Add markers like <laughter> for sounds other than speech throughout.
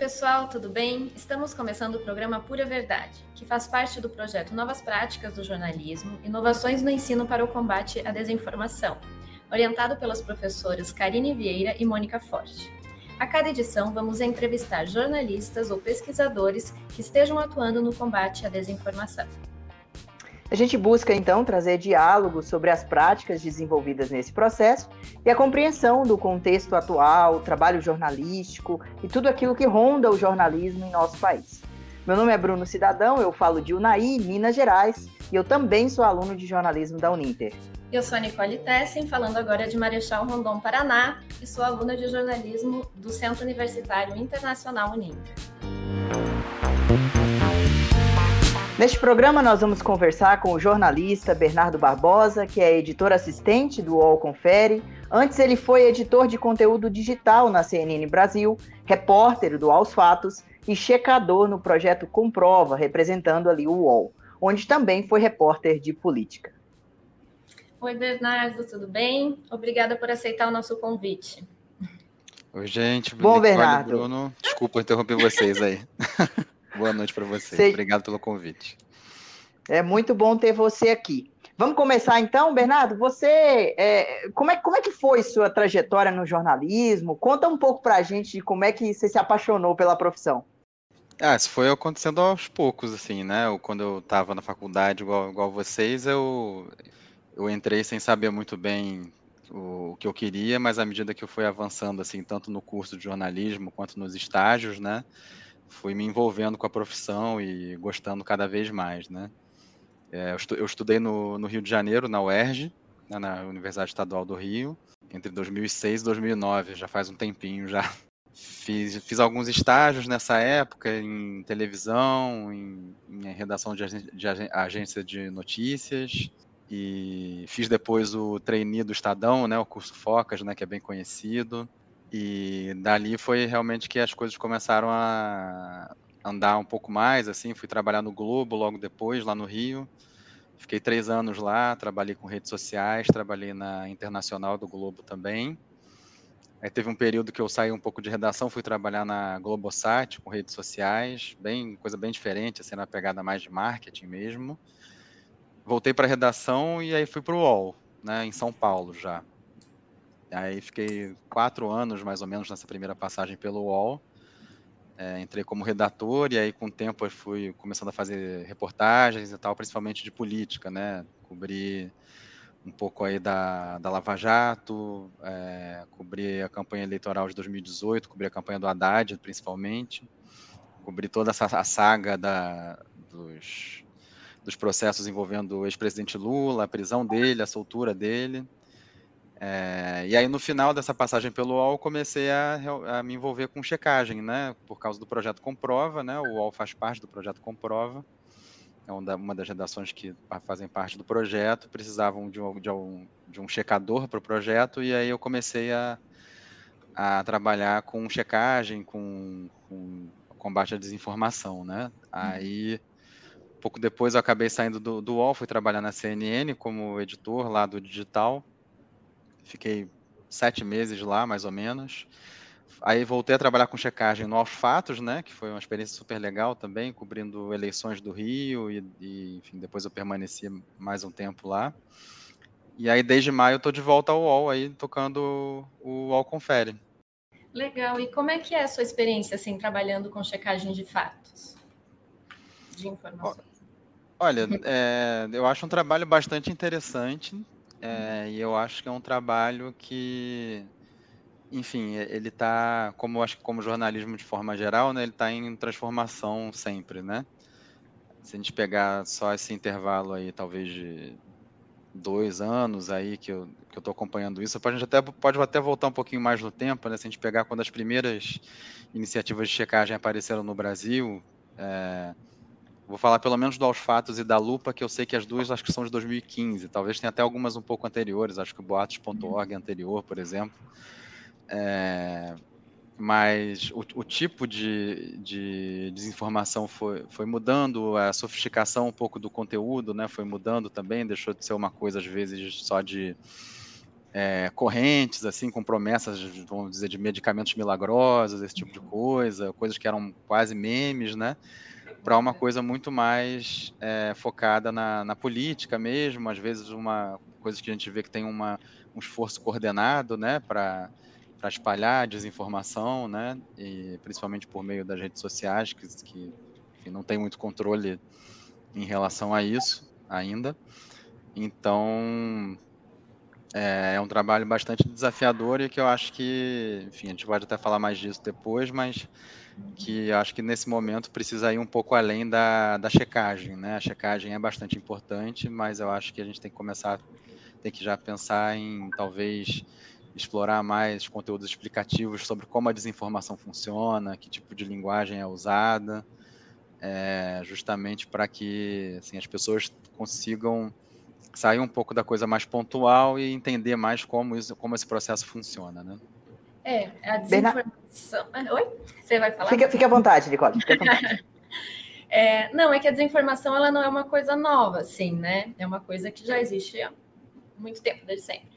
pessoal, tudo bem? Estamos começando o programa Pura Verdade, que faz parte do projeto Novas Práticas do Jornalismo, Inovações no Ensino para o Combate à Desinformação, orientado pelas professoras Karine Vieira e Mônica Forte. A cada edição, vamos entrevistar jornalistas ou pesquisadores que estejam atuando no combate à desinformação. A gente busca então trazer diálogo sobre as práticas desenvolvidas nesse processo e a compreensão do contexto atual, o trabalho jornalístico e tudo aquilo que ronda o jornalismo em nosso país. Meu nome é Bruno Cidadão, eu falo de Unai, Minas Gerais, e eu também sou aluno de jornalismo da Uninter. Eu sou a Nicole Tessen, falando agora de Marechal Rondon, Paraná, e sou aluna de jornalismo do Centro Universitário Internacional Uninter. Neste programa, nós vamos conversar com o jornalista Bernardo Barbosa, que é editor assistente do UOL Confere. Antes, ele foi editor de conteúdo digital na CNN Brasil, repórter do Aos Fatos e checador no projeto Comprova, representando ali o UOL, onde também foi repórter de política. Oi, Bernardo, tudo bem? Obrigada por aceitar o nosso convite. Oi, gente. Bom, Bernardo. Bruno. Desculpa interromper vocês aí. <laughs> Boa noite para você. Obrigado pelo convite. É muito bom ter você aqui. Vamos começar então, Bernardo. Você, é, como, é, como é que foi sua trajetória no jornalismo? Conta um pouco para a gente de como é que você se apaixonou pela profissão. Ah, isso foi acontecendo aos poucos, assim, né? Eu, quando eu estava na faculdade, igual, igual vocês, eu, eu entrei sem saber muito bem o, o, que eu queria, mas à medida que eu fui avançando, assim, tanto no curso de jornalismo quanto nos estágios, né? Fui me envolvendo com a profissão e gostando cada vez mais, né? É, eu, estudei no, no, Rio de Janeiro, na UERJ, né, na Universidade Estadual do Rio, entre 2006 e 2009, já faz um tempinho já. Fiz, fiz alguns estágios nessa época em televisão, em, em redação de, de agência de notícias, e fiz depois o trainee do Estadão, né, o curso Focas, né, que é bem conhecido. E dali foi realmente que as coisas começaram a andar um pouco mais, assim, fui trabalhar no Globo logo depois, lá no Rio. Fiquei três anos lá, trabalhei com redes sociais, trabalhei na Internacional do Globo também. Aí teve um período que eu saí um pouco de redação, fui trabalhar na Globosat com redes sociais, bem coisa bem diferente, assim, na pegada mais de marketing mesmo. Voltei para a redação e aí fui para o UOL, né, em São Paulo já. Aí fiquei quatro anos, mais ou menos, nessa primeira passagem pelo UOL. É, entrei como redator e aí, com o tempo, eu fui começando a fazer reportagens e tal, principalmente de política, né? Cobri um pouco aí da, da Lava Jato, é, cobri a campanha eleitoral de 2018, cobri a campanha do Haddad, principalmente. Cobri toda essa a saga da, dos, dos processos envolvendo o ex-presidente Lula, a prisão dele, a soltura dele. É, e aí, no final dessa passagem pelo UOL, comecei a, a, me envolver com checagem, né? Por causa do projeto Comprova, né? O UOL faz parte do projeto Comprova. É uma das redações que fazem parte do projeto, precisavam de um, de um, de um checador para o projeto, e aí eu comecei a, a trabalhar com checagem, com, com combate à desinformação, né? Aí, pouco depois, eu acabei saindo do, do UOL, fui trabalhar na CNN como editor lá do digital, Fiquei sete meses lá, mais ou menos. Aí voltei a trabalhar com checagem no Aos Fatos, né, que foi uma experiência super legal também, cobrindo eleições do Rio e, e enfim, depois eu permaneci mais um tempo lá. E aí desde maio eu tô de volta ao UOL aí tocando o UOL Confere. Legal. E como é que é a sua experiência assim trabalhando com checagem de fatos, de informações? Olha, é, eu acho um trabalho bastante interessante. É, e eu acho que é um trabalho que, enfim, ele está, como acho que como jornalismo de forma geral, né, ele está em transformação sempre, né? Se a gente pegar só esse intervalo aí, talvez de dois anos aí que eu que eu estou acompanhando isso, a gente até pode até voltar um pouquinho mais no tempo, né? Se a gente pegar quando as primeiras iniciativas de checagem apareceram no Brasil, é, Vou falar pelo menos do Aos Fatos e da Lupa, que eu sei que as duas acho que são de 2015. Talvez tenha até algumas um pouco anteriores, acho que o Boatos.org anterior, por exemplo. É, mas o, o tipo de, de, desinformação foi, foi mudando, a sofisticação um pouco do conteúdo né, foi mudando também, deixou de ser uma coisa, às vezes, só de é, correntes, assim, com promessas, vamos dizer, de medicamentos milagrosos, esse tipo de coisa, coisas que eram quase memes, né? Para uma coisa muito mais é, focada na, na, política mesmo, às vezes uma coisa que a gente vê que tem uma, um esforço coordenado, né, para espalhar desinformação, né, e principalmente por meio das redes sociais, que, que enfim, não tem muito controle em relação a isso ainda. Então, é, é, um trabalho bastante desafiador e que eu acho que, enfim, a gente pode até falar mais disso depois, mas que acho que nesse momento precisa ir um pouco além da, da checagem, né? A checagem é bastante importante, mas eu acho que a gente tem que começar, tem que já pensar em talvez explorar mais conteúdos explicativos sobre como a desinformação funciona, que tipo de linguagem é usada, é, justamente para que assim, as pessoas consigam sair um pouco da coisa mais pontual e entender mais como, isso, como esse processo funciona, né? É, a desinformação... Bernard... Oi? Você vai falar? Fique, fique à vontade, Nicole, fique à vontade. <laughs> é, não, é que a desinformação ela não é uma coisa nova, assim, né? É uma coisa que já existe há muito tempo, desde sempre.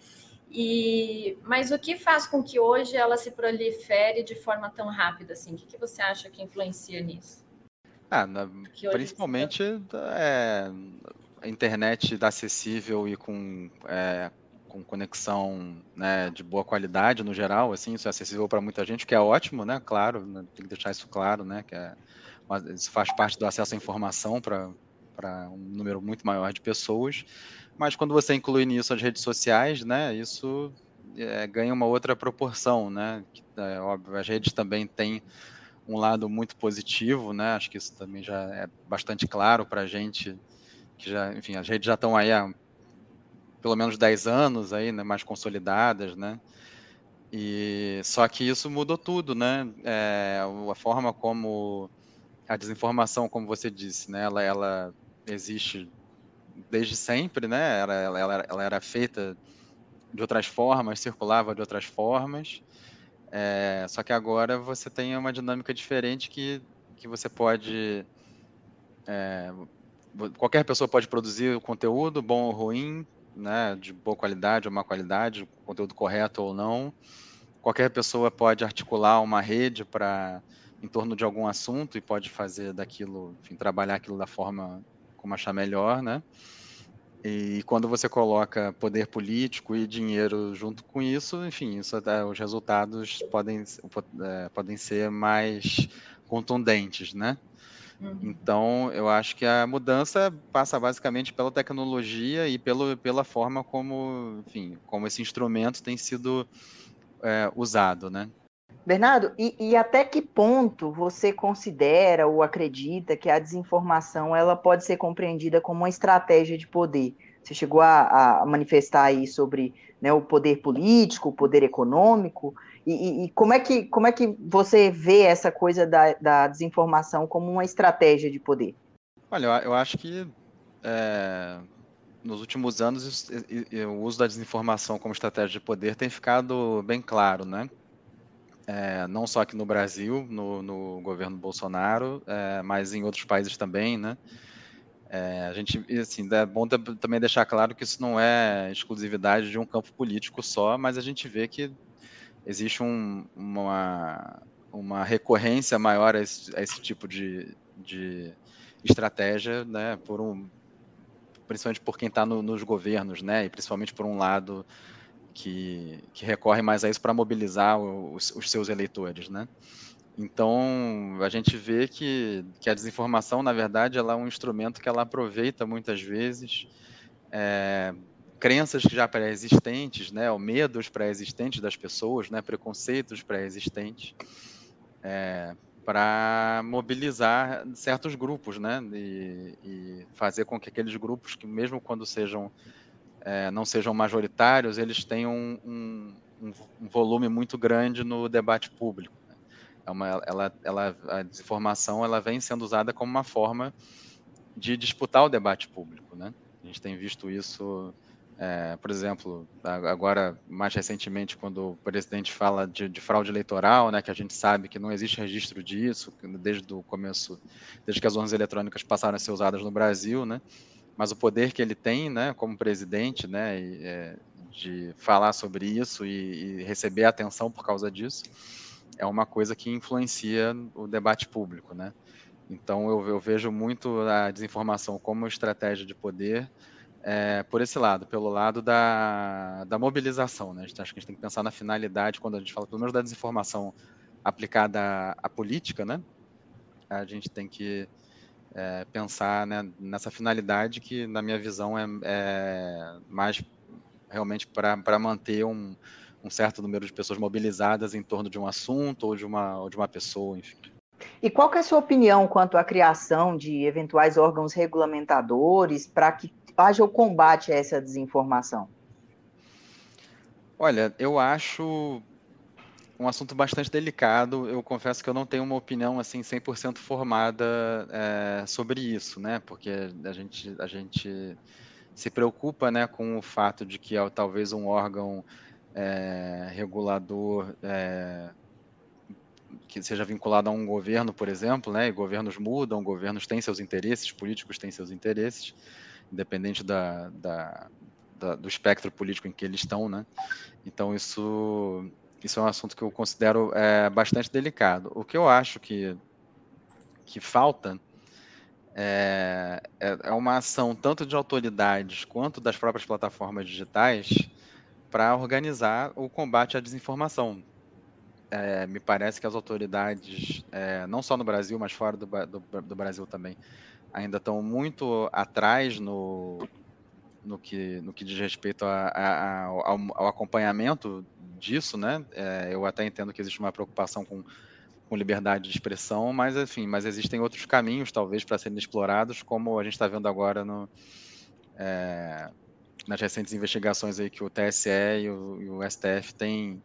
E, mas o que faz com que hoje ela se prolifere de forma tão rápida assim? O que, que você acha que influencia nisso? Ah, na, principalmente é, a internet acessível e com, é, com conexão né, de boa qualidade no geral, assim, isso é acessível para muita gente, que é ótimo, né? Claro, né, tem que deixar isso claro, né? Que é, isso faz parte do acesso à informação para um número muito maior de pessoas. Mas quando você inclui nisso as redes sociais, né? Isso é, ganha uma outra proporção, né? É, óbvio, as redes também têm um lado muito positivo, né? Acho que isso também já é bastante claro para a gente que já, enfim, as redes já estão aí há pelo menos 10 anos aí, né, mais consolidadas, né? E só que isso mudou tudo, né? É, a forma como a desinformação, como você disse, né? Ela, ela existe desde sempre, né? Ela, ela, ela era feita de outras formas, circulava de outras formas. É, só que agora você tem uma dinâmica diferente que, que você pode é, qualquer pessoa pode produzir conteúdo, bom ou ruim, né, de boa qualidade ou má qualidade, conteúdo correto ou não. Qualquer pessoa pode articular uma rede para em torno de algum assunto e pode fazer daquilo, enfim, trabalhar aquilo da forma como achar melhor, né? E quando você coloca poder político e dinheiro junto com isso, enfim, isso, os resultados podem, é, podem ser mais contundentes, né? Uhum. Então, eu acho que a mudança passa basicamente pela tecnologia e pelo, pela forma como, enfim, como esse instrumento tem sido é, usado, né? Bernardo, e, e, até que ponto você considera ou acredita que a desinformação ela pode ser compreendida como uma estratégia de poder? Você chegou a, a manifestar aí sobre né, o poder político, o poder econômico, e, e, como, é que, como é que você vê essa coisa da, da desinformação como uma estratégia de poder? Olha, eu acho que é, nos últimos anos o uso da desinformação como estratégia de poder tem ficado bem claro, né? É, não só aqui no Brasil, no, no governo Bolsonaro, é, mas em outros países também, né? É, a gente, assim, é bom também deixar claro que isso não é exclusividade de um campo político só, mas a gente vê que existe um, uma, uma recorrência maior a esse, a esse tipo de, de estratégia, né, por um, principalmente por quem está no, nos governos, né, e principalmente por um lado que, que recorre mais a isso para mobilizar os, os, seus eleitores, né. Então, a gente vê que, que a desinformação, na verdade, ela é um instrumento que ela aproveita muitas vezes é, crenças já pré-existentes, né, ou medos pré-existentes das pessoas, né, preconceitos pré-existentes, é, para mobilizar certos grupos, né, e, e, fazer com que aqueles grupos, que mesmo quando sejam é, não sejam majoritários, eles tenham um, um, um, volume muito grande no debate público. Né. É uma, ela, ela, a desinformação ela vem sendo usada como uma forma de disputar o debate público, né? A gente tem visto isso é, por exemplo, agora, mais recentemente, quando o presidente fala de, de, fraude eleitoral, né, que a gente sabe que não existe registro disso, desde o começo, desde que as urnas eletrônicas passaram a ser usadas no Brasil, né, mas o poder que ele tem, né, como presidente, né, e, é, de falar sobre isso e, e receber atenção por causa disso, é uma coisa que influencia o debate público, né? Então eu, eu vejo muito a desinformação como estratégia de poder é, por esse lado, pelo lado da, da mobilização, né? Gente, acho que a gente tem que pensar na finalidade quando a gente fala pelo menos da desinformação aplicada à, à política, né? A gente tem que é, pensar né, nessa finalidade que, na minha visão, é, é mais realmente para manter um, um certo número de pessoas mobilizadas em torno de um assunto ou de uma, ou de uma pessoa, enfim. E qual é a sua opinião quanto à criação de eventuais órgãos regulamentadores para que haja o combate a essa desinformação? Olha, eu acho um assunto bastante delicado. Eu confesso que eu não tenho uma opinião assim 100% formada é, sobre isso, né? Porque a gente, a gente se preocupa, né, com o fato de que talvez um órgão é, regulador é, que seja vinculado a um governo, por exemplo, né? E governos mudam, governos têm seus interesses, políticos têm seus interesses, independente da, da, da do espectro político em que eles estão, né? Então isso isso é um assunto que eu considero é, bastante delicado. O que eu acho que, que falta é, é, é uma ação tanto de autoridades quanto das próprias plataformas digitais para organizar o combate à desinformação. É, me parece que as autoridades, é, não só no Brasil, mas fora do, do, do Brasil também, ainda estão muito atrás no, no, que, no que diz respeito a, a, ao, ao, acompanhamento disso, né? É, eu até entendo que existe uma preocupação com, com liberdade de expressão, mas enfim, mas existem outros caminhos talvez para serem explorados, como a gente está vendo agora no, é, nas recentes investigações aí que o TSE e o, e o STF têm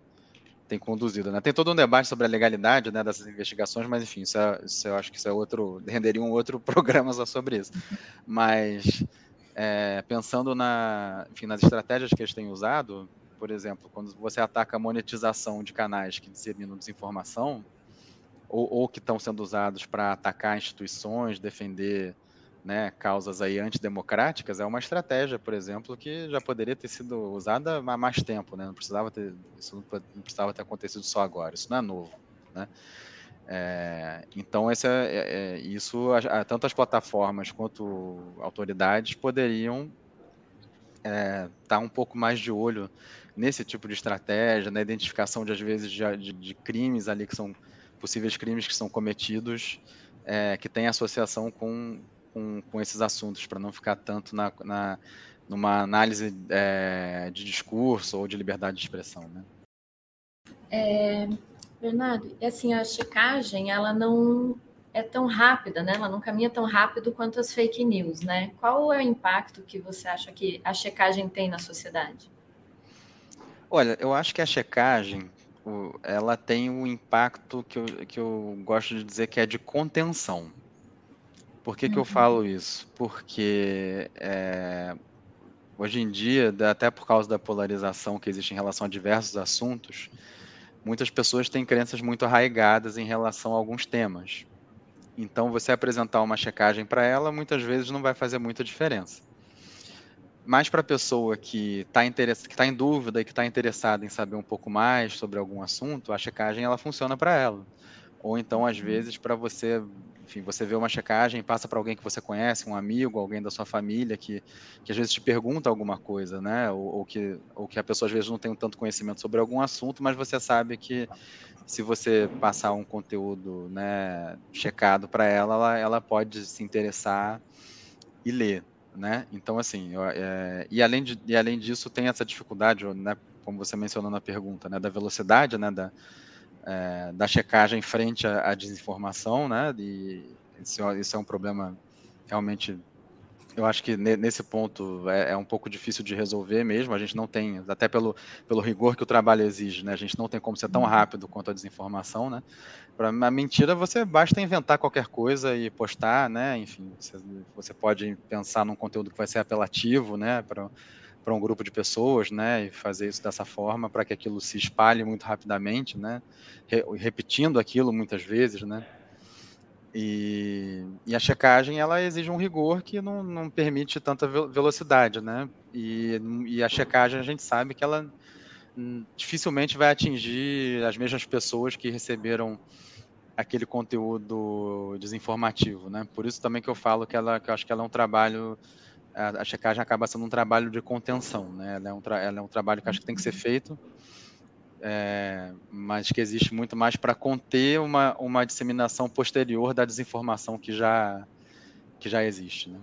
tem conduzido, né? Tem todo um debate sobre a legalidade, né, dessas investigações, mas enfim, isso, é, isso eu acho que isso é outro, renderia um outro <laughs> programa só sobre isso. Mas é, pensando na, enfim, nas estratégias que eles têm usado, por exemplo, quando você ataca a monetização de canais que disseminam desinformação, ou, ou que estão sendo usados para atacar instituições, defender né, causas aí antidemocráticas, é uma estratégia, por exemplo, que já poderia ter sido usada há mais tempo, né? Não precisava ter, isso não precisava ter acontecido só agora, isso não é novo, né? É, então, esse é, é, é isso, tanto as plataformas quanto autoridades poderiam estar é, tá um pouco mais de olho nesse tipo de estratégia, na identificação de às vezes de, de, de crimes ali que são possíveis crimes que são cometidos, é, que têm associação com, com, com esses assuntos, para não ficar tanto na, na numa análise é, de discurso ou de liberdade de expressão, né? É, Bernardo, assim, a checagem, ela não é tão rápida, né? Ela não caminha tão rápido quanto as fake news, né? Qual é o impacto que você acha que a checagem tem na sociedade? Olha, eu acho que a checagem ela tem um impacto que eu, que eu gosto de dizer que é de contenção. Por que, uhum. que eu uhum. falo isso? Porque é, hoje em dia, até por causa da polarização que existe em relação a diversos assuntos, muitas pessoas têm crenças muito arraigadas em relação a alguns temas. Então, você apresentar uma checagem para ela, muitas vezes não vai fazer muita diferença mais para a pessoa que está tá em dúvida e que está interessada em saber um pouco mais sobre algum assunto, a checagem ela funciona para ela. Ou então, às uhum. vezes, para você, enfim, você vê uma checagem, passa para alguém que você conhece, um amigo, alguém da sua família que, que às vezes te pergunta alguma coisa, né? Ou, ou, que, ou que a pessoa às vezes não tem tanto conhecimento sobre algum assunto, mas você sabe que se você passar um conteúdo, né, checado para ela, ela, ela pode se interessar e ler né? Então, assim, é, e, além de, e além disso, tem essa dificuldade, né, como você mencionou na pergunta, né, da velocidade, né, da, é, da checagem frente à, à desinformação, né? E isso, isso é um problema realmente eu acho que nesse ponto é, é, um pouco difícil de resolver mesmo. A gente não tem, até pelo, pelo rigor que o trabalho exige, né? A gente não tem como ser tão uhum. rápido quanto a desinformação, né? Para a mentira, você basta inventar qualquer coisa e postar, né? Enfim, você, você pode pensar num conteúdo que vai ser apelativo, né? Para um grupo de pessoas, né, e fazer isso dessa forma para que aquilo se espalhe muito rapidamente, né, Re repetindo aquilo muitas vezes, né, E, e, a checagem ela exige um rigor que não, não permite tanta velocidade, né? E, e, a checagem a gente sabe que ela hum, dificilmente vai atingir as mesmas pessoas que receberam aquele conteúdo desinformativo, né? Por isso também que eu falo que ela, que eu acho que ela é um trabalho, a, checagem acaba sendo um trabalho de contenção, né? Ela é um, ela é um trabalho que acho que tem que ser feito é, mas que existe muito mais para conter uma, uma disseminação posterior da desinformação que já, que já existe. Né?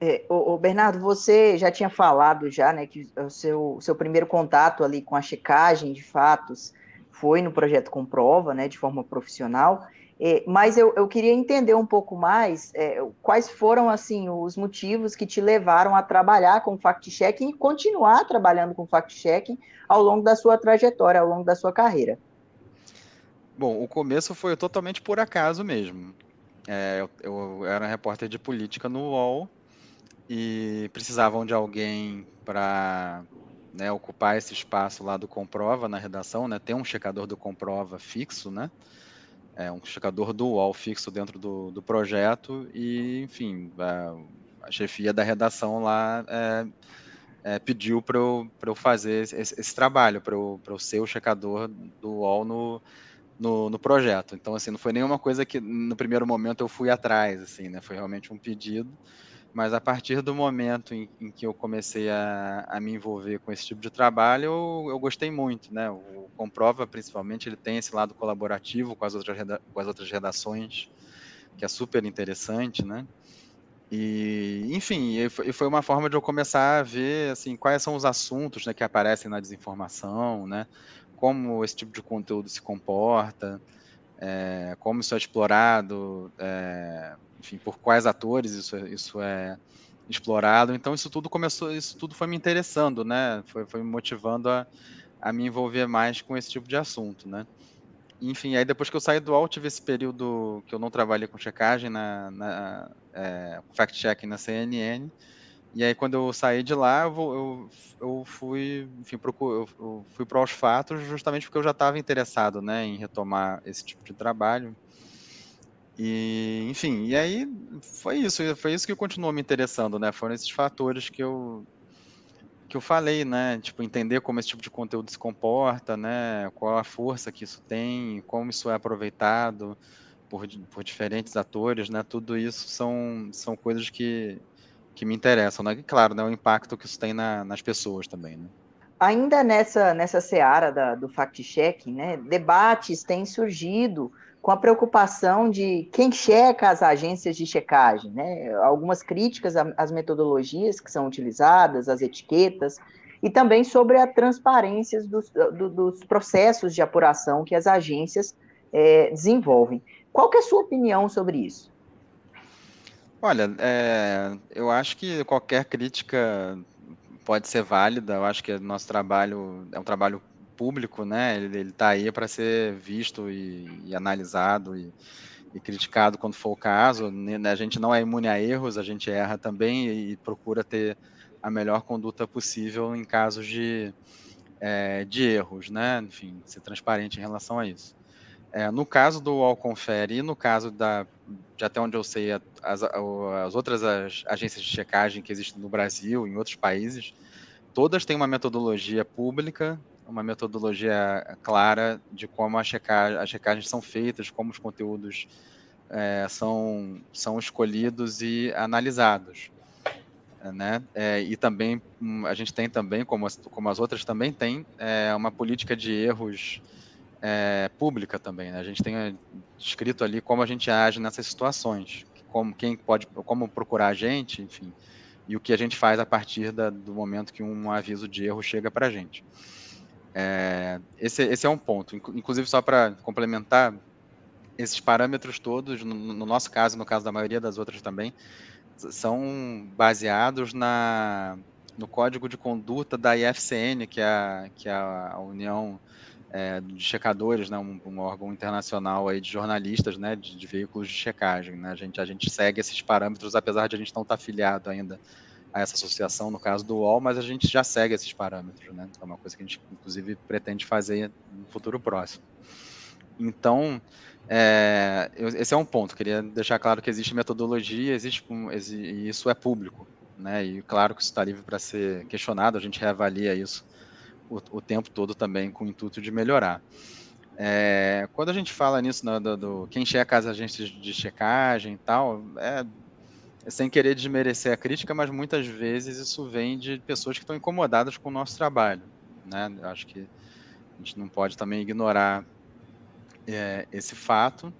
É, Bernardo, você já tinha falado já, né, que o seu, seu primeiro contato ali com a checagem de fatos foi no projeto Comprova, né, de forma profissional. É, mas eu, eu, queria entender um pouco mais é, quais foram assim os motivos que te levaram a trabalhar com fact-checking e continuar trabalhando com fact-checking ao longo da sua trajetória, ao longo da sua carreira. Bom, o começo foi totalmente por acaso mesmo. É, eu, eu, era repórter de política no UOL e precisavam de alguém para né, ocupar esse espaço lá do Comprova na redação, né? Tem um checador do Comprova fixo, né? É, um checador dual fixo dentro do, do projeto e, enfim, a, a chefia da redação lá é, é, pediu para eu, eu fazer esse, esse trabalho, para eu, eu ser o checador do UOL no, no, no, projeto. Então, assim, não foi nenhuma coisa que no primeiro momento eu fui atrás, assim, né? Foi realmente um pedido. Mas a partir do momento em, em que eu comecei a, a, me envolver com esse tipo de trabalho, eu, eu, gostei muito, né? O Comprova, principalmente, ele tem esse lado colaborativo com as outras, com as outras redações, que é super interessante, né? E, enfim, e foi uma forma de eu começar a ver, assim, quais são os assuntos né, que aparecem na desinformação, né? Como esse tipo de conteúdo se comporta, é, como isso é explorado, é, enfim, por quais atores isso, é, isso é explorado. Então isso tudo começou, isso tudo foi me interessando, né? Foi, foi me motivando a, a me envolver mais com esse tipo de assunto, né? Enfim, aí depois que eu saí do UOL, tive esse período que eu não trabalhei com checagem, na, na é, fact-checking na CNN, e aí quando eu saí de lá, eu, eu fui, enfim, procuro, eu, fui para os fatos justamente porque eu já estava interessado, né, em retomar esse tipo de trabalho. E, enfim, e aí foi isso, foi isso que continuou me interessando, né? Foram esses fatores que eu que eu falei, né? Tipo, entender como esse tipo de conteúdo se comporta, né? Qual a força que isso tem, como isso é aproveitado por, por diferentes atores, né? Tudo isso são, são coisas que, que me interessam, né? E, claro, né? O impacto que isso tem na, nas pessoas também, né? Ainda nessa, nessa seara da, do fact-checking, né? Debates têm surgido com a preocupação de quem checa as agências de checagem, né? Algumas críticas às metodologias que são utilizadas, as etiquetas, e também sobre a transparência dos, do, dos processos de apuração que as agências é, desenvolvem. Qual é a sua opinião sobre isso? Olha, é, eu acho que qualquer crítica pode ser válida. Eu acho que nosso trabalho é um trabalho público, né? Ele está aí para ser visto e, e analisado e, e, criticado quando for o caso. A gente não é imune a erros, a gente erra também e, e procura ter a melhor conduta possível em casos de, é, de erros, né? Enfim, ser transparente em relação a isso. É, no caso do Alconfere e no caso da, de até onde eu sei, as, as outras as agências de checagem que existem no Brasil, em outros países, todas têm uma metodologia pública uma metodologia clara de como a checagem, as checagens são feitas, como os conteúdos é, são, são escolhidos e analisados. Né? É, e também hum, a gente tem também, como as, como as outras também tem, é, uma política de erros é, pública também. Né? A gente tem é, escrito ali como a gente age nessas situações, como quem pode, como procurar a gente, enfim, e o que a gente faz a partir da, do momento que um aviso de erro chega para a gente. É, esse, esse é um ponto. Inclusive, só para complementar, esses parâmetros todos, no, no, nosso caso, no caso da maioria das outras também, são baseados na, no código de conduta da IFCN, que é a, que é a União é, de Checadores, né, um, um, órgão internacional aí de jornalistas né, de, de veículos de checagem. Né? A, gente, a gente segue esses parâmetros, apesar de a gente não estar tá afiliado ainda a essa associação, no caso do UOL, mas a gente já segue esses parâmetros, né? É uma coisa que a gente, inclusive, pretende fazer no futuro próximo. Então, é, esse é um ponto. Queria deixar claro que existe metodologia, existe e isso é público, né? E claro que isso está livre para ser questionado. A gente reavalia isso o, o, tempo todo também com o intuito de melhorar. É, quando a gente fala nisso no, do, do, quem checa as agências de checagem e tal, é sem querer desmerecer a crítica, mas muitas vezes isso vem de pessoas que estão incomodadas com o nosso trabalho, né? Acho que a gente não pode também ignorar é, esse fato.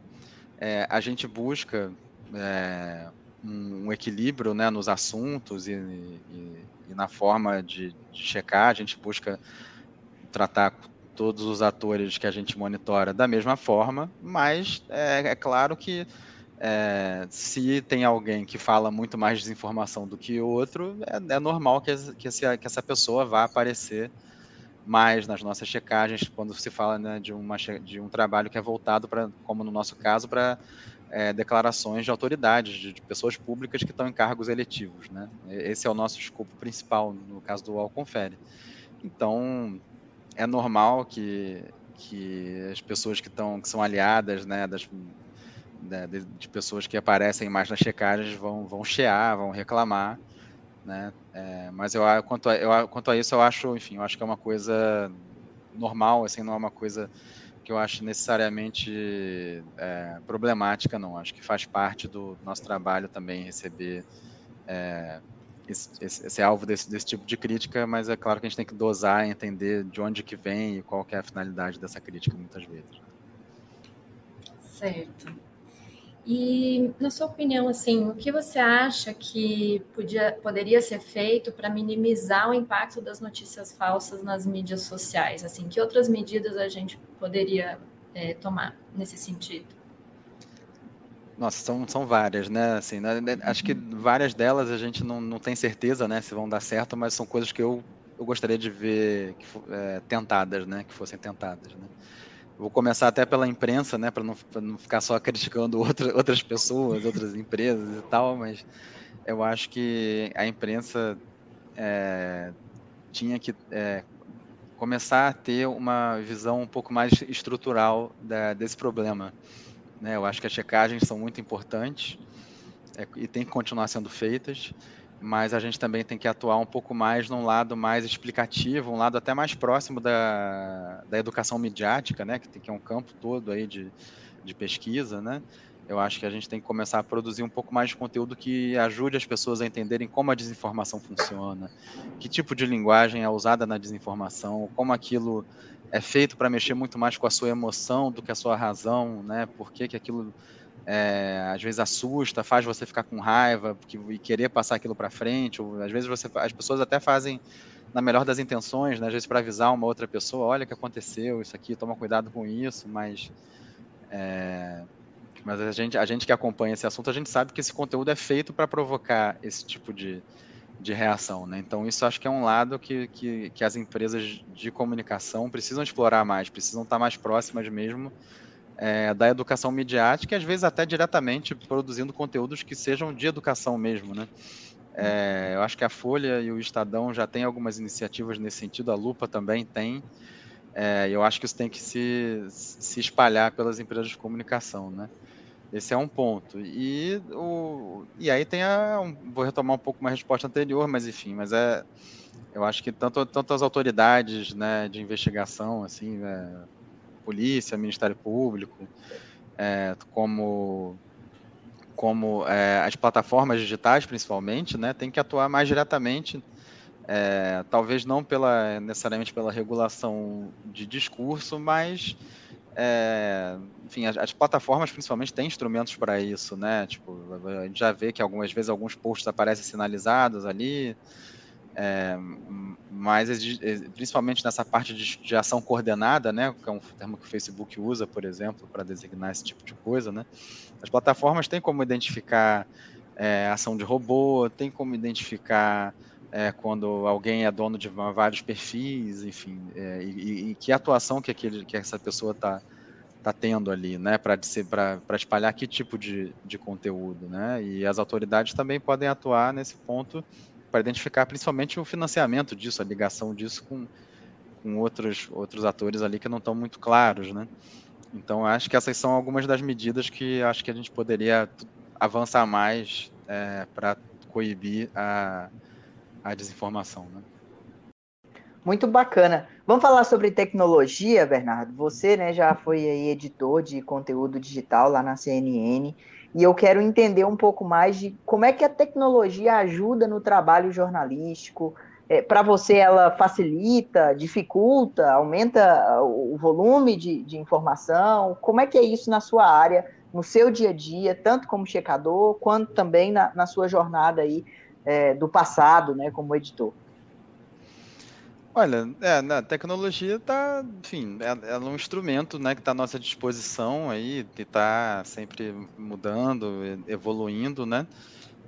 É, a gente busca é, um, um, equilíbrio né, nos assuntos e, e, e na forma de, de, checar. A gente busca tratar todos os atores que a gente monitora da mesma forma, mas é, é claro que é, se tem alguém que fala muito mais desinformação do que outro, é, é normal que, que, essa, que essa pessoa vá aparecer mais nas nossas checagens quando se fala né, de, uma, de um trabalho que é voltado para, como no nosso caso, para é, declarações de autoridades, de, de, pessoas públicas que estão em cargos eletivos. Né? Esse é o nosso escopo principal no caso do UOL Confere. Então, é normal que, que as pessoas que, estão, que são aliadas né, das, né, de, de, pessoas que aparecem mais nas checagens vão, vão chear, vão reclamar né? É, mas eu quanto a, eu quanto a isso eu acho, enfim, eu acho que é uma coisa normal, assim, não é uma coisa que eu acho necessariamente é, problemática, não. Acho que faz parte do nosso trabalho também receber é, esse, esse, esse, alvo desse, desse tipo de crítica, mas é claro que a gente tem que dosar e entender de onde que vem e qual que é a finalidade dessa crítica muitas vezes. Certo. E, na sua opinião, assim, o que você acha que podia, poderia ser feito para minimizar o impacto das notícias falsas nas mídias sociais? Assim, que outras medidas a gente poderia é, tomar nesse sentido? Nossa, são, são várias, né? Assim, né? né acho que várias delas a gente não, não tem certeza, né, se vão dar certo, mas são coisas que eu, eu gostaria de ver que, é, tentadas, né, que fossem tentadas, né? Vou começar até pela imprensa, né, para não, não ficar só criticando <laughs> outra, outras pessoas, outras empresas e tal, mas eu acho que a imprensa é, tinha que é, começar a ter uma visão um pouco mais estrutural da, desse problema. Né? Eu acho que as checagens são muito importantes é, e tem que continuar sendo feitas mas a gente também tem que atuar um pouco mais num lado mais explicativo, um lado até mais próximo da, da educação midiática, né, que, tem, que é um campo todo aí de, de pesquisa, né, eu acho que a gente tem que começar a produzir um pouco mais de conteúdo que ajude as pessoas a entenderem como a desinformação funciona, que tipo de linguagem é usada na desinformação, como aquilo é feito para mexer muito mais com a sua emoção do que a sua razão, né, por que, que aquilo é, às vezes assusta, faz você ficar com raiva porque, e querer passar aquilo para frente. Ou, às vezes você, as pessoas até fazem na melhor das intenções, né? às vezes para avisar uma outra pessoa, olha o que aconteceu, isso aqui, toma cuidado com isso, mas é, mas a gente, a gente que acompanha esse assunto, a gente sabe que esse conteúdo é feito para provocar esse tipo de, de reação, né? Então isso acho que é um lado que, que, que as empresas de comunicação precisam explorar mais, precisam estar mais próximas mesmo é, da educação midiática e às vezes até diretamente produzindo conteúdos que sejam de educação mesmo, né? É, eu acho que a Folha e o Estadão já têm algumas iniciativas nesse sentido, a Lupa também tem. É, eu acho que isso tem que se, se espalhar pelas empresas de comunicação, né? Esse é um ponto. E, o, e aí tem a. Vou retomar um pouco uma resposta anterior, mas enfim, mas é. Eu acho que tanto, tanto as autoridades né, de investigação, assim, né, polícia, Ministério Público, é, como como é, as plataformas digitais, principalmente, né, tem que atuar mais diretamente, é, talvez não pela necessariamente pela regulação de discurso, mas é, enfim, as, as, plataformas principalmente têm instrumentos para isso, né? Tipo, a gente já vê que algumas vezes alguns posts aparecem sinalizados ali, é, mas principalmente nessa parte de, de, ação coordenada, né, que é um termo que o Facebook usa, por exemplo, para designar esse tipo de coisa, né, as plataformas têm como identificar é, ação de robô, tem como identificar é, quando alguém é dono de vários perfis, enfim, é, e, e, que atuação que, aquele, que essa pessoa está tá tendo ali, né, para espalhar que tipo de, de conteúdo, né, e as autoridades também podem atuar nesse ponto para identificar principalmente o financiamento disso, a ligação disso com, com outros, outros atores ali que não estão muito claros, né? Então, acho que essas são algumas das medidas que acho que a gente poderia avançar mais é, para coibir a, a desinformação. Né? Muito bacana. Vamos falar sobre tecnologia, Bernardo. Você né, já foi editor de conteúdo digital lá na CNN e eu quero entender um pouco mais de como é que a tecnologia ajuda no trabalho jornalístico. É, Para você, ela facilita, dificulta, aumenta o volume de, de informação? Como é que é isso na sua área, no seu dia a dia, tanto como checador, quanto também na, na sua jornada aí é, do passado, né, como editor? Olha, é, né, a tecnologia está, enfim, é, é um instrumento, né, que está à nossa disposição aí, que está sempre mudando, evoluindo, né?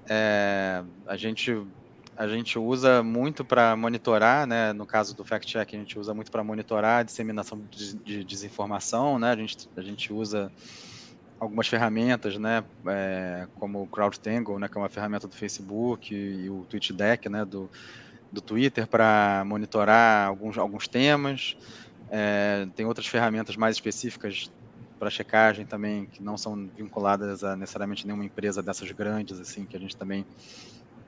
É, a gente a gente usa muito para monitorar, né? No caso do fact check, a gente usa muito para monitorar a disseminação de, de, desinformação, né? A gente a gente usa algumas ferramentas, né? É, como o CrowdTangle, né? Que é uma ferramenta do Facebook e, e o TweetDeck, né? Do do Twitter para monitorar alguns, alguns temas. É, tem outras ferramentas mais específicas para checagem também, que não são vinculadas a necessariamente nenhuma empresa dessas grandes, assim, que a gente também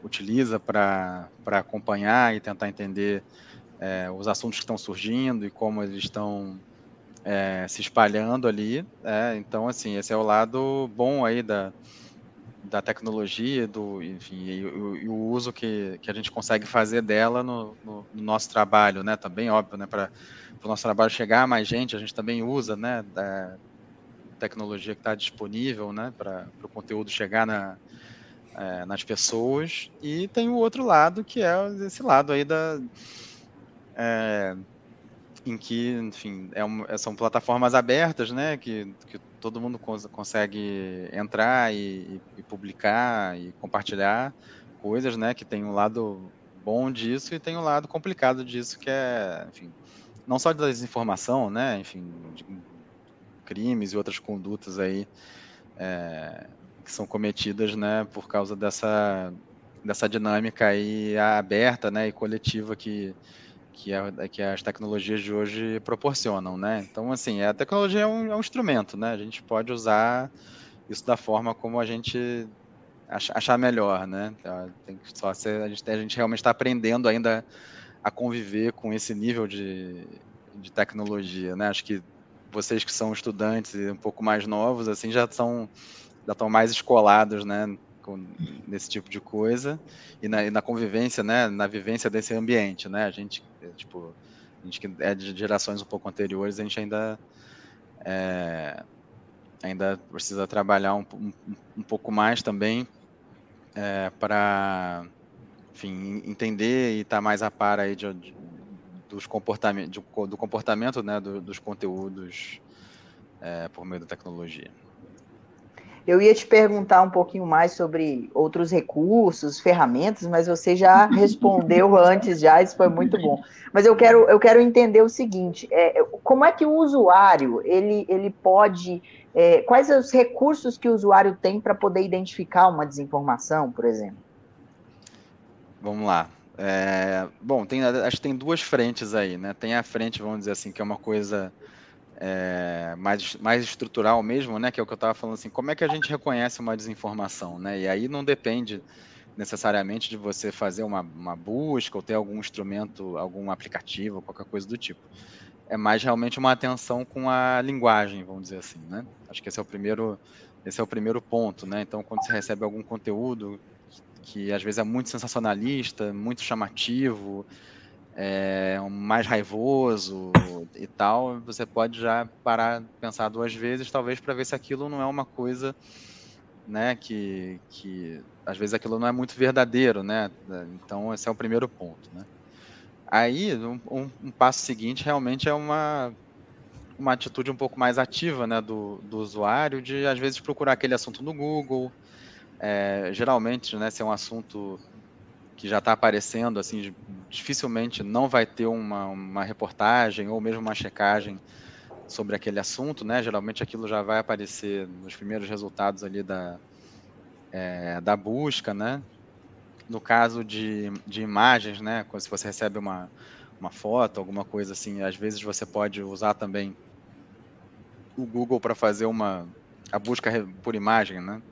utiliza para acompanhar e tentar entender é, os assuntos que estão surgindo e como eles estão é, se espalhando ali. É, então, assim, esse é o lado bom aí da, da tecnologia, do, enfim, e, e, o uso que, que a gente consegue fazer dela no, no, no nosso trabalho, né? Também óbvio, né? Para o nosso trabalho chegar a mais gente, a gente também usa, né? Da tecnologia que está disponível, né? Para o conteúdo chegar na, é, nas pessoas. E tem o outro lado que é esse lado aí da é, em que, enfim, é um, são plataformas abertas, né? Que, que todo mundo cons consegue entrar e, e, publicar e compartilhar coisas, né? Que tem um lado bom disso e tem um lado complicado disso, que é, enfim, não só da desinformação, né? Enfim, crimes e outras condutas aí é, que são cometidas, né? Por causa dessa dessa dinâmica aí aberta, né? E coletiva que que, a, que as tecnologias de hoje proporcionam, né? Então, assim, a tecnologia é um, é um instrumento, né? A gente pode usar isso da forma como a gente achar melhor, né? Então, tem que só ser, a, gente, a gente realmente está aprendendo ainda a conviver com esse nível de, de tecnologia, né? Acho que vocês que são estudantes e um pouco mais novos, assim, já são já estão mais escolados, né? com, nesse tipo de coisa e na, e na, convivência, né, na vivência desse ambiente, né, a gente, é, tipo, a gente que é de gerações um pouco anteriores, a gente ainda é, ainda precisa trabalhar um, um, um pouco mais também é, para, enfim, entender e estar tá mais a par aí de, de dos comportamentos, do comportamento, né, do, dos conteúdos é, por meio da tecnologia. Eu ia te perguntar um pouquinho mais sobre outros recursos, ferramentas, mas você já <laughs> respondeu antes já, isso foi muito bom. Mas eu quero, eu quero entender o seguinte: é, como é que o usuário ele, ele pode. É, quais os recursos que o usuário tem para poder identificar uma desinformação, por exemplo? Vamos lá. É, bom, tem, acho que tem duas frentes aí, né? Tem a frente, vamos dizer assim, que é uma coisa é, mais, mais estrutural mesmo, né? Que é o que eu estava falando assim, como é que a gente reconhece uma desinformação, né? E aí não depende necessariamente de você fazer uma, uma busca ou ter algum instrumento, algum aplicativo, qualquer coisa do tipo. É mais realmente uma atenção com a linguagem, vamos dizer assim, né? Acho que esse é o primeiro, esse é o primeiro ponto, né? Então, quando você recebe algum conteúdo que às vezes é muito sensacionalista, muito chamativo, é, mais raivoso e tal, você pode já parar, pensar duas vezes, talvez para ver se aquilo não é uma coisa, né, que, que às vezes aquilo não é muito verdadeiro, né? Então esse é o primeiro ponto, né? Aí um, um, um passo seguinte realmente é uma uma atitude um pouco mais ativa, né, do, do usuário de às vezes procurar aquele assunto no Google, é, geralmente, né, se é um assunto que já está aparecendo, assim, dificilmente não vai ter uma, uma reportagem ou mesmo uma checagem sobre aquele assunto, né? Geralmente aquilo já vai aparecer nos primeiros resultados ali da, é, da busca, né? No caso de, de imagens, né? Se você recebe uma, uma foto, alguma coisa assim, às vezes você pode usar também o Google para fazer uma a busca por imagem, né?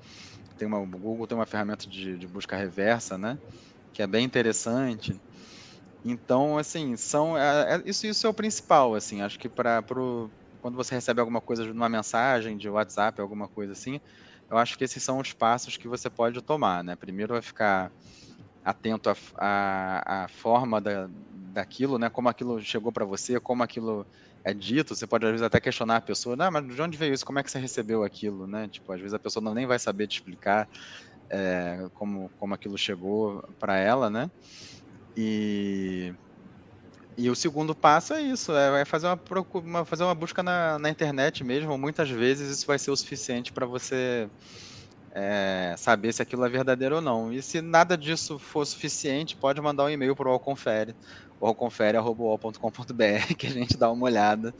Tem uma, o Google tem uma ferramenta de, de busca reversa, né? Que é bem interessante. Então, assim, são é, é, isso, isso é o principal, assim. Acho que para quando você recebe alguma coisa numa mensagem de WhatsApp, alguma coisa assim, eu acho que esses são os passos que você pode tomar, né? Primeiro vai ficar atento à, forma da, daquilo, né? Como aquilo chegou para você, como aquilo é dito. Você pode às vezes até questionar a pessoa, não, mas de onde veio isso? Como é que você recebeu aquilo, né? Tipo, às vezes a pessoa não nem vai saber te explicar é, como como aquilo chegou para ela, né? E e o segundo passo é isso, é, fazer uma, uma, fazer uma busca na, na internet mesmo. Muitas vezes isso vai ser o suficiente para você é, saber se aquilo é verdadeiro ou não. E se nada disso for suficiente, pode mandar um e-mail para o Alconfere, alconfere.com.br, <laughs> que a gente dá uma olhada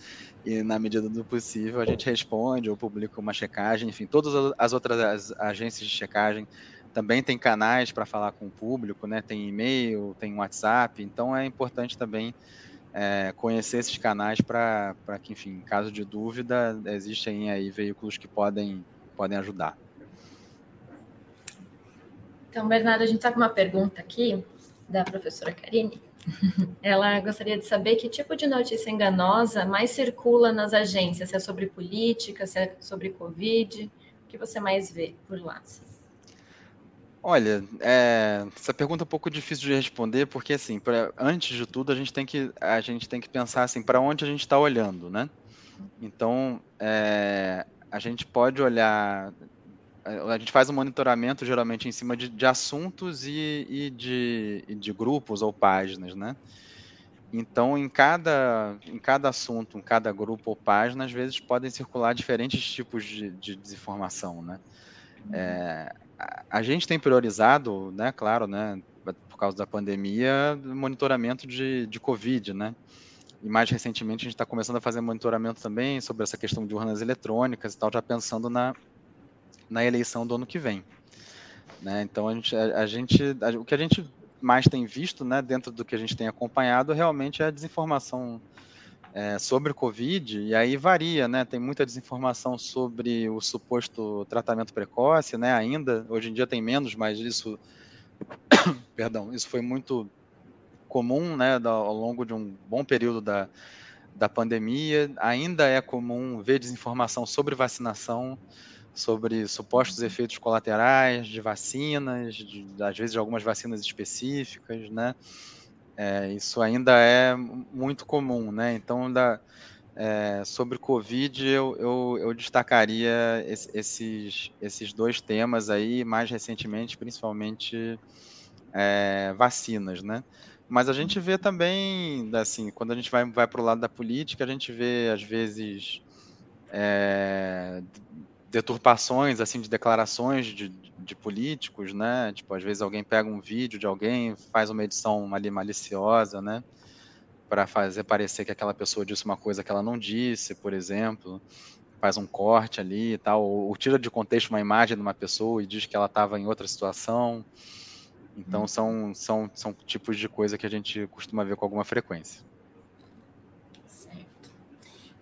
e, na medida do possível, a gente responde ou publica uma checagem. Enfim, todas as outras agências de checagem também têm canais para falar com o público, né? tem e-mail, tem WhatsApp, então é importante também é, conhecer esses canais para que, enfim, em caso de dúvida, existem aí veículos que podem, podem ajudar. Então, Bernardo, a gente está com uma pergunta aqui da professora Karine. <laughs> Ela gostaria de saber que tipo de notícia enganosa mais circula nas agências, se é sobre política, se é sobre Covid, o que você mais vê por lá? Olha, é, essa pergunta é um pouco difícil de responder, porque assim, pra, antes de tudo, a gente tem que, a gente tem que pensar assim, para onde a gente está olhando, né? Então, é, a gente pode olhar a gente faz um monitoramento geralmente em cima de, de assuntos e, e, de, e de grupos ou páginas, né? Então, em cada, em cada assunto, em cada grupo ou página, às vezes podem circular diferentes tipos de, de desinformação, né? Uhum. É, a, gente tem priorizado, né, claro, né, por causa da pandemia, monitoramento de, de Covid, né? E mais recentemente a gente está começando a fazer monitoramento também sobre essa questão de urnas eletrônicas e tal, já pensando na, na eleição do ano que vem. Né? Então a gente, a, a gente a, o que a gente mais tem visto, né, dentro do que a gente tem acompanhado, realmente é a desinformação é, sobre o Covid, e aí varia, né? Tem muita desinformação sobre o suposto tratamento precoce, né? Ainda, hoje em dia tem menos, mas isso, <coughs> perdão, isso foi muito comum, né, ao longo de um bom período da, da pandemia. Ainda é comum ver desinformação sobre vacinação, sobre supostos efeitos colaterais de vacinas, de, às vezes de algumas vacinas específicas, né? É, isso ainda é muito comum, né? Então, da, é, sobre Covid, eu, eu, eu destacaria esses, esses dois temas aí, mais recentemente, principalmente é, vacinas, né? Mas a gente vê também, assim, quando a gente vai, vai para o lado da política, a gente vê, às vezes, é, deturpações assim de declarações de, de políticos, né? Tipo, às vezes alguém pega um vídeo de alguém, faz uma edição ali maliciosa, né? Para fazer parecer que aquela pessoa disse uma coisa que ela não disse, por exemplo, faz um corte ali e tal, ou, tira de contexto uma imagem de uma pessoa e diz que ela estava em outra situação. Então, hum. são, são, são tipos de coisa que a gente costuma ver com alguma frequência. Certo.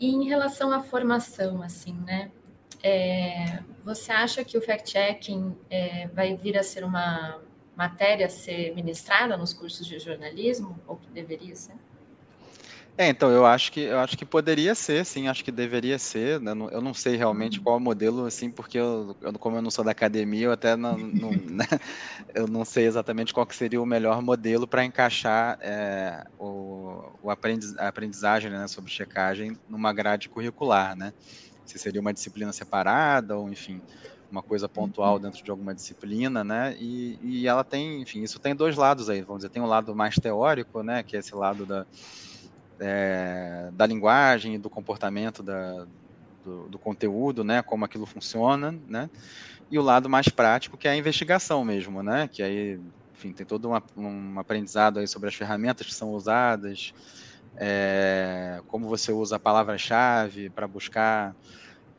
E em relação à formação, assim, né? É, você acha que o fact-checking é, vai vir a ser uma matéria a ser ministrada nos cursos de jornalismo, ou que deveria ser? É, então, eu acho que eu acho que poderia ser, sim, acho que deveria ser. Né? Eu não sei realmente uhum. qual é o modelo, assim, porque eu, como eu não sou da academia, eu até não, não <laughs> né? eu não sei exatamente qual seria o melhor modelo para encaixar é, o, o aprendiz, a aprendizagem né, sobre checagem numa grade curricular, né? Se seria uma disciplina separada ou, enfim, uma coisa pontual uhum. dentro de alguma disciplina, né? E, e ela tem, enfim, isso tem dois lados aí, vamos dizer, tem um lado mais teórico, né? Que é esse lado da, é, da linguagem e do comportamento da, do, do, conteúdo, né? Como aquilo funciona, né? E o lado mais prático, que é a investigação mesmo, né? Que aí, enfim, tem todo uma, um aprendizado aí sobre as ferramentas que são usadas, é, como você usa a palavra-chave para buscar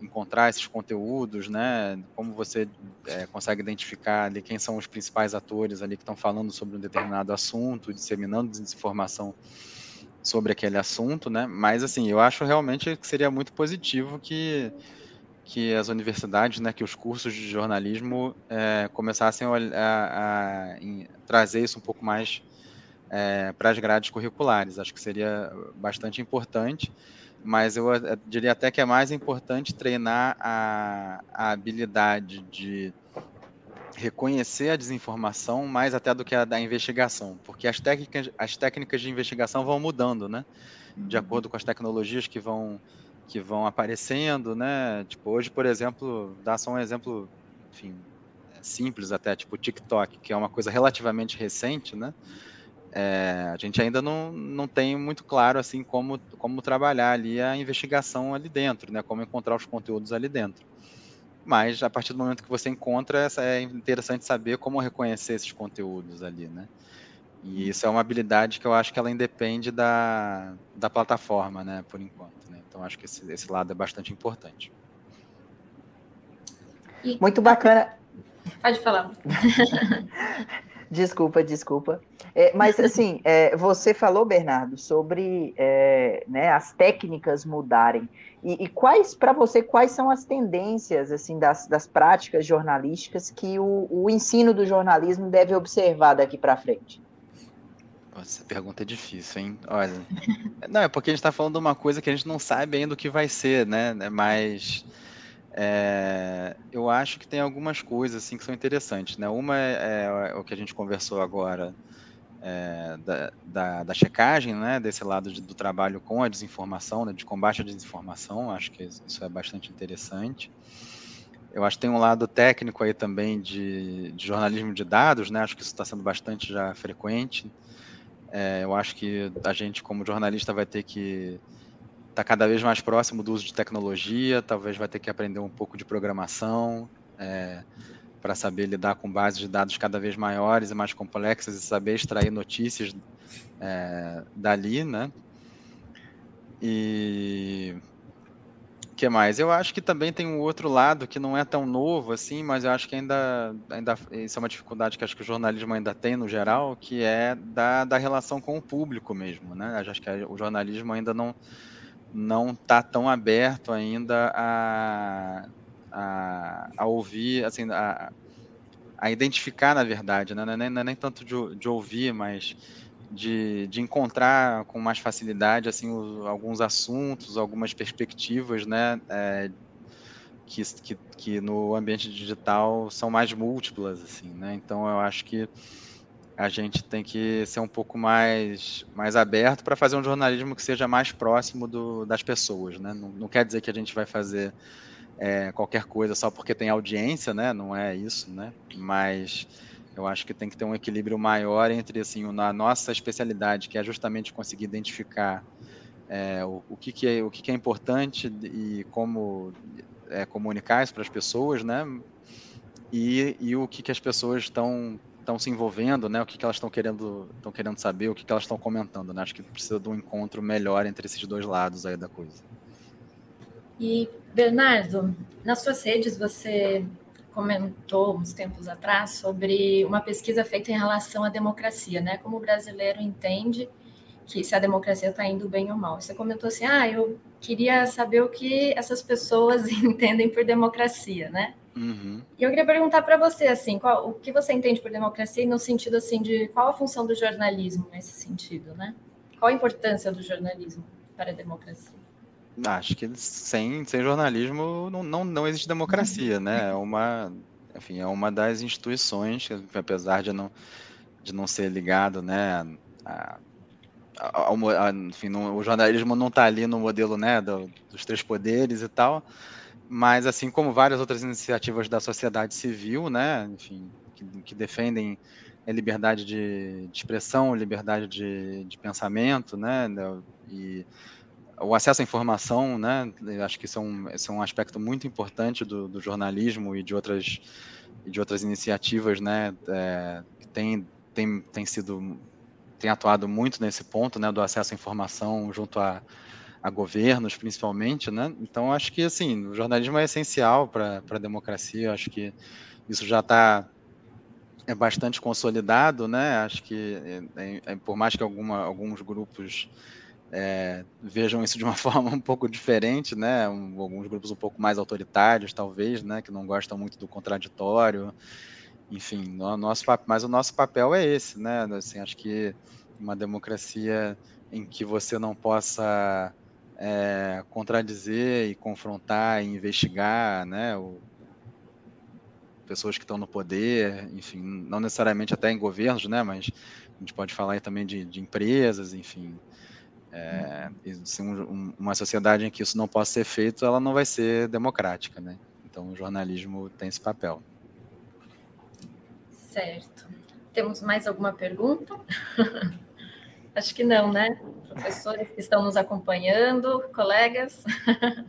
encontrar esses conteúdos, né? Como você é, consegue identificar ali quem são os principais atores ali que estão falando sobre um determinado assunto, disseminando desinformação sobre aquele assunto, né? Mas assim, eu acho realmente que seria muito positivo que que as universidades, né, que os cursos de jornalismo é, começassem a, a, a trazer isso um pouco mais é, para as grades curriculares. Acho que seria bastante importante, mas eu, eu diria até que é mais importante treinar a, a habilidade de reconhecer a desinformação mais até do que a da investigação, porque as técnicas, as técnicas de investigação vão mudando, né? De uhum. acordo com as tecnologias que vão que vão aparecendo, né? Tipo, hoje, por exemplo, dá só um exemplo, enfim, simples até, tipo TikTok, que é uma coisa relativamente recente, né? É, a gente ainda não, não tem muito claro assim como, como trabalhar ali a investigação ali dentro, né? Como encontrar os conteúdos ali dentro. Mas a partir do momento que você encontra, é interessante saber como reconhecer esses conteúdos ali, né? E isso é uma habilidade que eu acho que ela independe da, da plataforma, né? Por enquanto. Então, acho que esse, esse lado é bastante importante. Muito bacana. Pode falar. <laughs> desculpa, desculpa. É, mas, assim, é, você falou, Bernardo, sobre é, né, as técnicas mudarem. E, e quais, para você, quais são as tendências assim das, das práticas jornalísticas que o, o ensino do jornalismo deve observar daqui para frente? Essa pergunta é difícil, hein? Olha. Não, é porque a gente está falando de uma coisa que a gente não sabe ainda o que vai ser, né? Mas é, eu acho que tem algumas coisas assim que são interessantes, né? Uma é, é o que a gente conversou agora é, da, da, da, checagem, né? Desse lado de, do trabalho com a desinformação, né? De combate à desinformação. Acho que isso é bastante interessante. Eu acho que tem um lado técnico aí também de, de jornalismo de dados, né? Acho que isso está sendo bastante já frequente. É, eu acho que a gente, como jornalista, vai ter que estar tá cada vez mais próximo do uso de tecnologia, talvez vai ter que aprender um pouco de programação é, para saber lidar com bases de dados cada vez maiores e mais complexas e saber extrair notícias é, dali, né? E que mais? Eu acho que também tem um outro lado que não é tão novo assim, mas eu acho que ainda, ainda isso é uma dificuldade que acho que o jornalismo ainda tem no geral, que é da, da relação com o público mesmo, né? Eu acho que o jornalismo ainda não não está tão aberto ainda a, a, a ouvir, assim, a, a identificar na verdade, né? Não é nem, não é nem tanto de, de ouvir, mas de, de encontrar com mais facilidade assim os, alguns assuntos, algumas perspectivas, né, é, que, que, que, no ambiente digital são mais múltiplas, assim, né? Então eu acho que a gente tem que ser um pouco mais, mais aberto para fazer um jornalismo que seja mais próximo do, das pessoas, né? Não, não quer dizer que a gente vai fazer é, qualquer coisa só porque tem audiência, né? Não é isso, né? Mas eu acho que tem que ter um equilíbrio maior entre assim, a nossa especialidade, que é justamente conseguir identificar é, o, o, que, que, é, o que, que é importante e como é, comunicar isso para as pessoas, né? E, e o que, que as pessoas estão estão se envolvendo, né? O que, que elas estão querendo estão querendo saber, o que, que elas estão comentando, né? Acho que precisa de um encontro melhor entre esses dois lados aí da coisa. E Bernardo, nas suas redes você comentou uns tempos atrás sobre uma pesquisa feita em relação à democracia, né? Como o brasileiro entende que se a democracia está indo bem ou mal. Você comentou assim, ah, eu queria saber o que essas pessoas <laughs> entendem por democracia, né? Uhum. E eu queria perguntar para você, assim, qual, o que você entende por democracia no sentido, assim, de qual a função do jornalismo nesse sentido, né? Qual a importância do jornalismo para a democracia? Acho que sem, sem jornalismo não, não, não existe democracia, né? É uma, enfim, é uma das instituições, que, apesar de não, de não ser ligado, né, a, a, a, enfim, não, o jornalismo não está ali no modelo, né, do, dos três poderes e tal, mas assim como várias outras iniciativas da sociedade civil, né, enfim, que, que defendem a liberdade de, de expressão, liberdade de, de pensamento, né, e o acesso à informação, né? Acho que isso é um, é um aspecto muito importante do, do jornalismo e de outras, de outras iniciativas, né? É, que tem, tem, tem sido tem atuado muito nesse ponto, né? Do acesso à informação junto a, a governos, principalmente, né? Então acho que assim o jornalismo é essencial para a democracia. Acho que isso já está é bastante consolidado, né? Acho que é, é, por mais que alguma, alguns grupos é, vejam isso de uma <laughs> forma um pouco diferente, né? Um, alguns grupos um pouco mais autoritários, talvez, né? Que não gostam muito do contraditório. Enfim, no, nosso, mas o nosso papel é esse, né? Assim, acho que uma democracia em que você não possa é, contradizer e confrontar e investigar, né? O, pessoas que estão no poder, enfim, não necessariamente até em governos, né? Mas a gente pode falar também de, de empresas, enfim, é, se um, uma sociedade em que isso não possa ser feito, ela não vai ser democrática, né? Então o jornalismo tem esse papel. Certo. Temos mais alguma pergunta? <laughs> Acho que não, né? Professores que estão nos acompanhando, colegas. <laughs>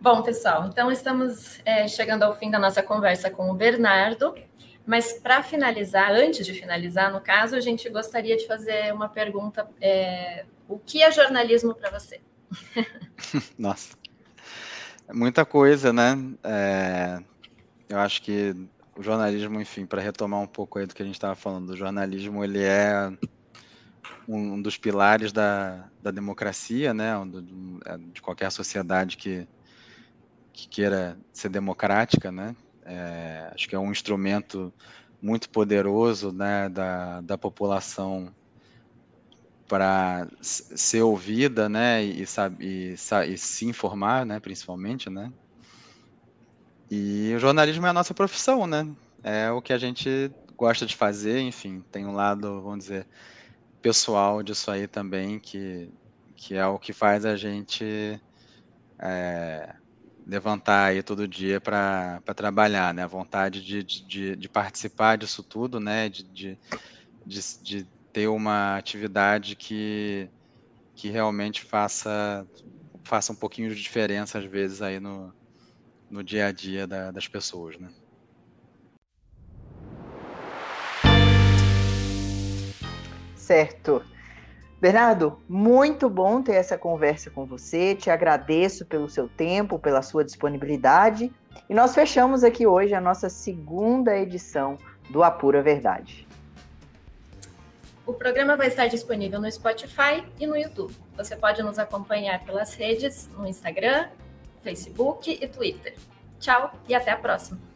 Bom, pessoal, então estamos é, chegando ao fim da nossa conversa com o Bernardo. Mas para finalizar, antes de finalizar, no caso, a gente gostaria de fazer uma pergunta: é, o que é jornalismo para você? <laughs> Nossa, muita coisa, né? É, eu acho que o jornalismo, enfim, para retomar um pouco aí do que a gente estava falando, o jornalismo ele é um, dos pilares da, da democracia, né? É, de qualquer sociedade que, que queira ser democrática, né? É, acho que é um instrumento muito poderoso né, da, da população para ser ouvida né, e, e, e, se informar, né, principalmente. Né? E o jornalismo é a nossa profissão, né? é o que a gente gosta de fazer, enfim, tem um lado, vamos dizer, pessoal disso aí também, que, que é o que faz a gente é, levantar aí todo dia para trabalhar, né? A vontade de, de, de, participar disso tudo, né? De, de, de, ter uma atividade que, que realmente faça, faça um pouquinho de diferença, às vezes, aí no, no dia a dia da, das pessoas, né? Certo. Bernardo, muito bom ter essa conversa com você. Te agradeço pelo seu tempo, pela sua disponibilidade. E nós fechamos aqui hoje a nossa segunda edição do Apura Verdade. O programa vai estar disponível no Spotify e no YouTube. Você pode nos acompanhar pelas redes no Instagram, Facebook e Twitter. Tchau e até a próxima!